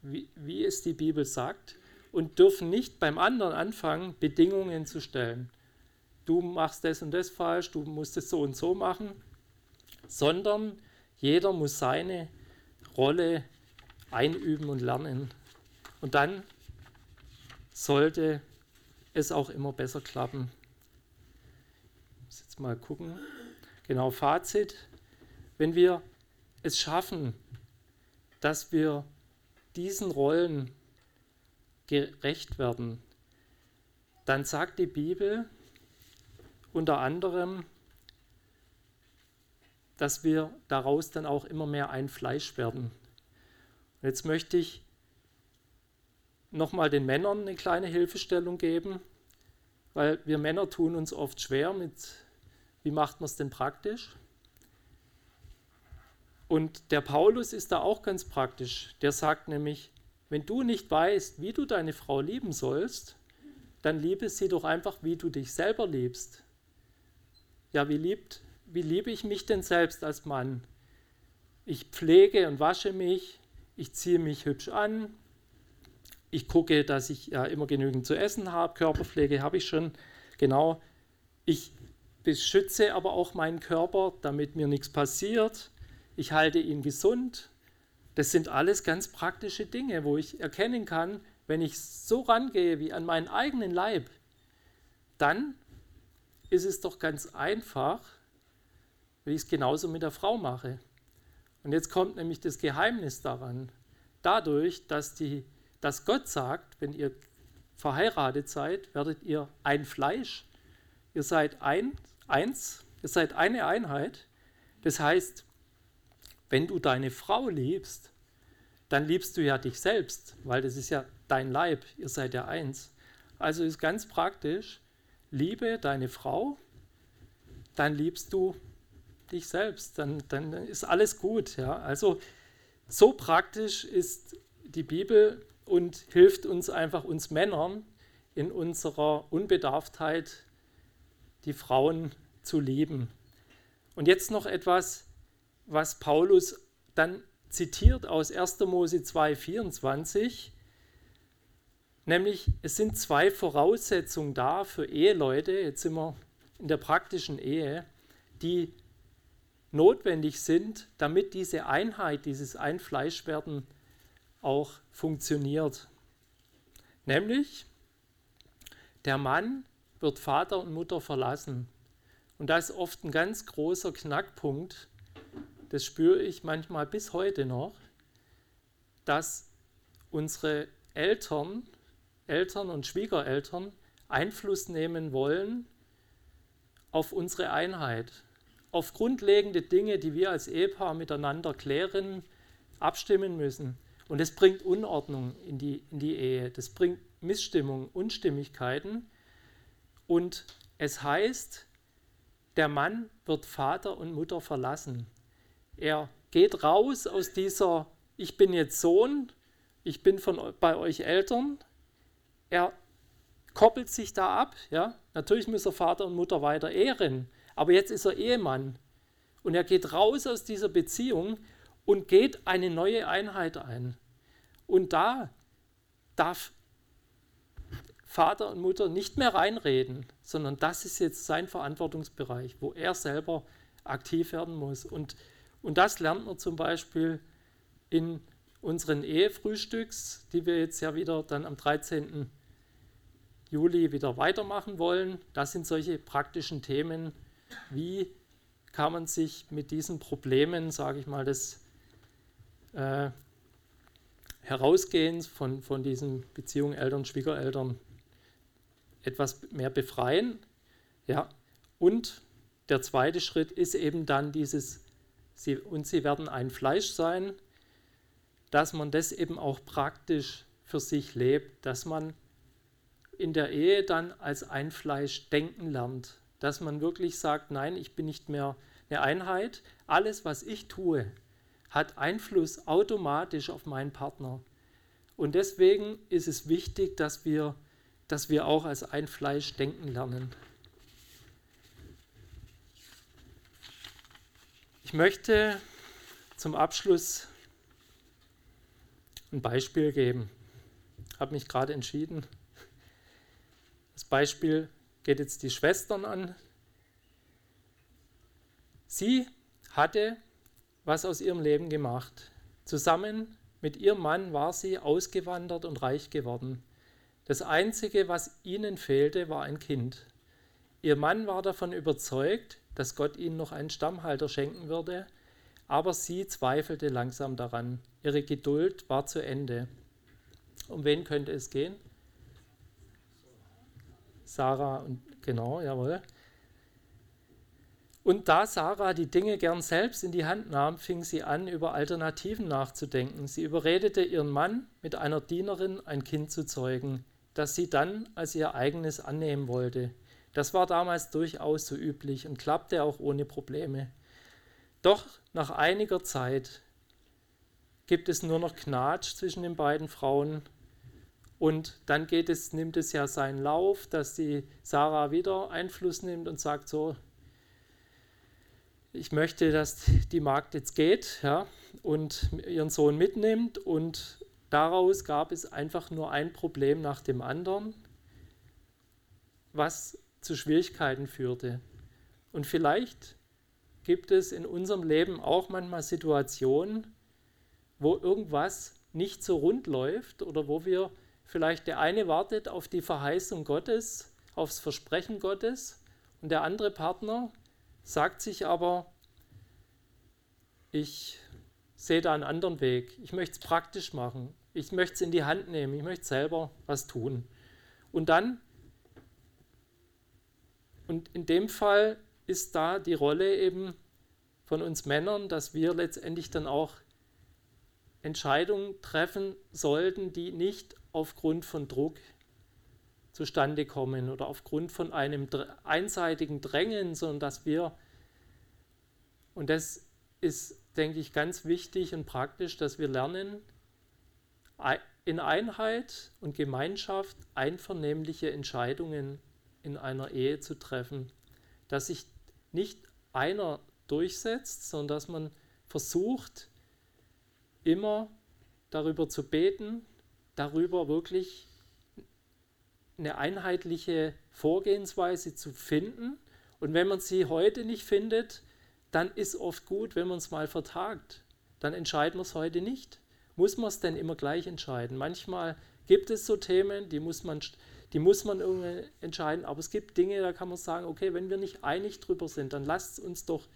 wie, wie es die Bibel sagt, und dürfen nicht beim anderen anfangen, Bedingungen zu stellen. Du machst das und das falsch, du musst es so und so machen, sondern jeder muss seine Rolle einüben und lernen. Und dann sollte es auch immer besser klappen. Muss jetzt mal gucken. Genau, Fazit. Wenn wir es schaffen, dass wir diesen Rollen gerecht werden, dann sagt die Bibel unter anderem, dass wir daraus dann auch immer mehr ein Fleisch werden. Und jetzt möchte ich nochmal den Männern eine kleine Hilfestellung geben, weil wir Männer tun uns oft schwer mit, wie macht man es denn praktisch? Und der Paulus ist da auch ganz praktisch. Der sagt nämlich, wenn du nicht weißt, wie du deine Frau lieben sollst, dann liebe sie doch einfach, wie du dich selber liebst. Ja, wie, liebt, wie liebe ich mich denn selbst als Mann? Ich pflege und wasche mich, ich ziehe mich hübsch an, ich gucke, dass ich ja immer genügend zu essen habe, Körperpflege habe ich schon, genau. Ich beschütze aber auch meinen Körper, damit mir nichts passiert. Ich halte ihn gesund. Das sind alles ganz praktische Dinge, wo ich erkennen kann, wenn ich so rangehe wie an meinen eigenen Leib, dann ist es doch ganz einfach, wie ich es genauso mit der Frau mache. Und jetzt kommt nämlich das Geheimnis daran. Dadurch, dass die dass Gott sagt, wenn ihr verheiratet seid, werdet ihr ein Fleisch. Ihr seid ein, eins, ihr seid eine Einheit. Das heißt, wenn du deine Frau liebst, dann liebst du ja dich selbst, weil das ist ja dein Leib, ihr seid ja eins. Also ist ganz praktisch, liebe deine Frau, dann liebst du dich selbst, dann, dann ist alles gut. Ja? Also so praktisch ist die Bibel und hilft uns einfach, uns Männern, in unserer Unbedarftheit die Frauen zu lieben. Und jetzt noch etwas, was Paulus dann zitiert aus 1. Mose 2,24, nämlich es sind zwei Voraussetzungen da für Eheleute, jetzt sind wir in der praktischen Ehe, die notwendig sind, damit diese Einheit, dieses Einfleischwerden auch funktioniert. Nämlich, der Mann wird Vater und Mutter verlassen. Und das ist oft ein ganz großer Knackpunkt, das spüre ich manchmal bis heute noch, dass unsere Eltern Eltern und Schwiegereltern Einfluss nehmen wollen auf unsere Einheit, auf grundlegende Dinge, die wir als Ehepaar miteinander klären, abstimmen müssen. Und es bringt Unordnung in die, in die Ehe, das bringt Missstimmung, Unstimmigkeiten. Und es heißt, der Mann wird Vater und Mutter verlassen. Er geht raus aus dieser, ich bin jetzt Sohn, ich bin von, bei euch Eltern. Er koppelt sich da ab. Ja? Natürlich muss er Vater und Mutter weiter ehren, aber jetzt ist er Ehemann. Und er geht raus aus dieser Beziehung und geht eine neue Einheit ein. Und da darf Vater und Mutter nicht mehr reinreden, sondern das ist jetzt sein Verantwortungsbereich, wo er selber aktiv werden muss. Und, und das lernt man zum Beispiel in unseren Ehefrühstücks, die wir jetzt ja wieder dann am 13. Juli wieder weitermachen wollen. Das sind solche praktischen Themen, wie kann man sich mit diesen Problemen, sage ich mal, des äh, Herausgehens von, von diesen Beziehungen Eltern, Schwiegereltern etwas mehr befreien. Ja, und der zweite Schritt ist eben dann dieses, sie, und sie werden ein Fleisch sein, dass man das eben auch praktisch für sich lebt, dass man in der Ehe dann als ein Fleisch denken lernt, dass man wirklich sagt, nein, ich bin nicht mehr eine Einheit, alles, was ich tue, hat Einfluss automatisch auf meinen Partner. Und deswegen ist es wichtig, dass wir, dass wir auch als ein Fleisch denken lernen. Ich möchte zum Abschluss ein Beispiel geben. Ich habe mich gerade entschieden. Das Beispiel geht jetzt die Schwestern an. Sie hatte was aus ihrem Leben gemacht. Zusammen mit ihrem Mann war sie ausgewandert und reich geworden. Das Einzige, was ihnen fehlte, war ein Kind. Ihr Mann war davon überzeugt, dass Gott ihnen noch einen Stammhalter schenken würde, aber sie zweifelte langsam daran. Ihre Geduld war zu Ende. Um wen könnte es gehen? Sarah und genau, jawohl. Und da Sarah die Dinge gern selbst in die Hand nahm, fing sie an, über Alternativen nachzudenken. Sie überredete ihren Mann, mit einer Dienerin ein Kind zu zeugen, das sie dann als ihr eigenes annehmen wollte. Das war damals durchaus so üblich und klappte auch ohne Probleme. Doch nach einiger Zeit gibt es nur noch Knatsch zwischen den beiden Frauen und dann geht es, nimmt es ja seinen Lauf, dass die Sarah wieder Einfluss nimmt und sagt so, ich möchte, dass die Magd jetzt geht ja, und ihren Sohn mitnimmt und daraus gab es einfach nur ein Problem nach dem anderen, was zu Schwierigkeiten führte. Und vielleicht gibt es in unserem Leben auch manchmal Situationen, wo irgendwas nicht so rund läuft oder wo wir vielleicht der eine wartet auf die Verheißung Gottes, aufs Versprechen Gottes und der andere Partner sagt sich aber, ich sehe da einen anderen Weg, ich möchte es praktisch machen, ich möchte es in die Hand nehmen, ich möchte selber was tun. Und dann, und in dem Fall ist da die Rolle eben von uns Männern, dass wir letztendlich dann auch Entscheidungen treffen sollten, die nicht aufgrund von Druck zustande kommen oder aufgrund von einem einseitigen Drängen, sondern dass wir, und das ist, denke ich, ganz wichtig und praktisch, dass wir lernen, in Einheit und Gemeinschaft einvernehmliche Entscheidungen in einer Ehe zu treffen, dass sich nicht einer durchsetzt, sondern dass man versucht, immer darüber zu beten, darüber wirklich eine einheitliche Vorgehensweise zu finden. Und wenn man sie heute nicht findet, dann ist oft gut, wenn man es mal vertagt. Dann entscheiden wir es heute nicht. Muss man es denn immer gleich entscheiden? Manchmal gibt es so Themen, die muss man die muss man irgendwie entscheiden. Aber es gibt Dinge, da kann man sagen, okay, wenn wir nicht einig drüber sind, dann lasst uns doch,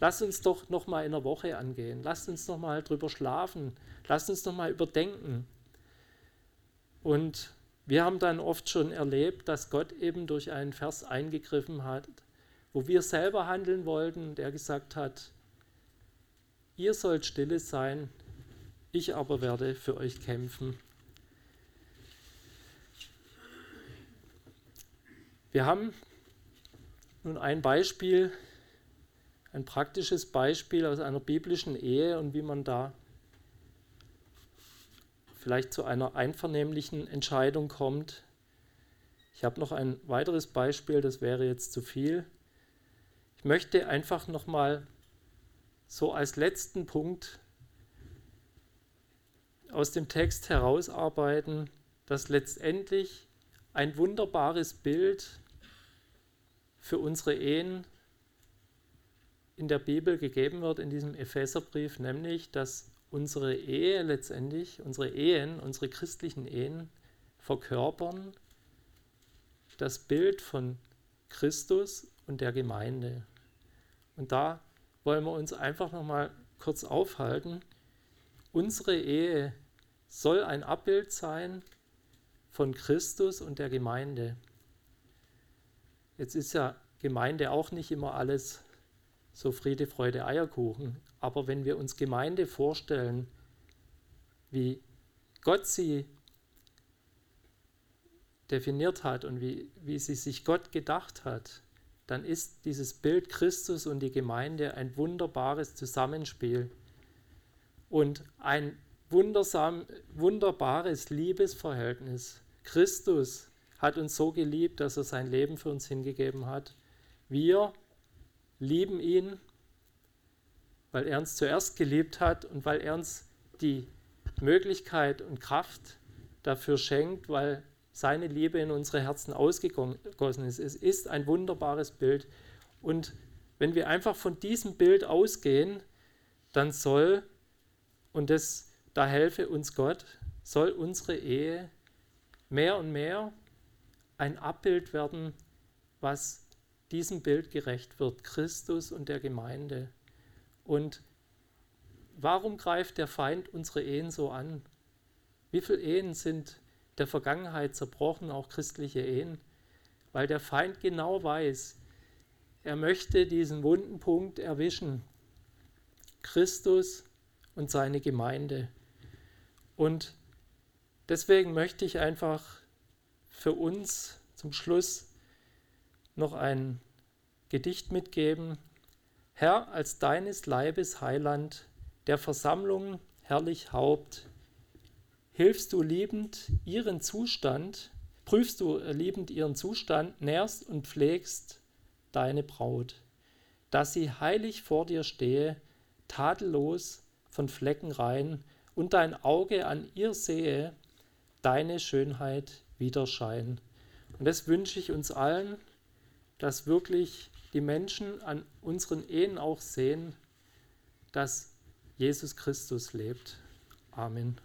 lasst uns doch noch mal in der Woche angehen. Lasst uns noch mal drüber schlafen. Lasst uns noch mal überdenken. Und wir haben dann oft schon erlebt, dass Gott eben durch einen Vers eingegriffen hat, wo wir selber handeln wollten, der gesagt hat, ihr sollt stille sein, ich aber werde für euch kämpfen. Wir haben nun ein Beispiel, ein praktisches Beispiel aus einer biblischen Ehe und wie man da vielleicht zu einer einvernehmlichen Entscheidung kommt. Ich habe noch ein weiteres Beispiel, das wäre jetzt zu viel. Ich möchte einfach noch mal so als letzten Punkt aus dem Text herausarbeiten, dass letztendlich ein wunderbares Bild für unsere Ehen in der Bibel gegeben wird, in diesem Epheserbrief, nämlich, dass unsere Ehe letztendlich, unsere Ehen, unsere christlichen Ehen verkörpern das Bild von Christus und der Gemeinde. Und da wollen wir uns einfach noch mal kurz aufhalten. Unsere Ehe soll ein Abbild sein von Christus und der Gemeinde. Jetzt ist ja Gemeinde auch nicht immer alles so Friede, Freude, Eierkuchen. Aber wenn wir uns Gemeinde vorstellen, wie Gott sie definiert hat und wie, wie sie sich Gott gedacht hat, dann ist dieses Bild Christus und die Gemeinde ein wunderbares Zusammenspiel und ein wundersam, wunderbares Liebesverhältnis. Christus hat uns so geliebt, dass er sein Leben für uns hingegeben hat. Wir lieben ihn, weil er uns zuerst geliebt hat und weil er uns die Möglichkeit und Kraft dafür schenkt, weil seine Liebe in unsere Herzen ausgegossen ist. Es ist ein wunderbares Bild. Und wenn wir einfach von diesem Bild ausgehen, dann soll, und das, da helfe uns Gott, soll unsere Ehe mehr und mehr ein Abbild werden, was diesem Bild gerecht wird, Christus und der Gemeinde. Und warum greift der Feind unsere Ehen so an? Wie viele Ehen sind der Vergangenheit zerbrochen, auch christliche Ehen? Weil der Feind genau weiß, er möchte diesen wunden Punkt erwischen. Christus und seine Gemeinde. Und deswegen möchte ich einfach für uns zum Schluss noch ein Gedicht mitgeben. Herr, als deines Leibes Heiland, der Versammlung herrlich Haupt, hilfst du liebend ihren Zustand, prüfst du liebend ihren Zustand, nährst und pflegst deine Braut, dass sie heilig vor dir stehe, tadellos, von Flecken rein, und dein Auge an ihr sehe, deine Schönheit wieder scheinen. Und das wünsche ich uns allen dass wirklich die Menschen an unseren Ehen auch sehen, dass Jesus Christus lebt. Amen.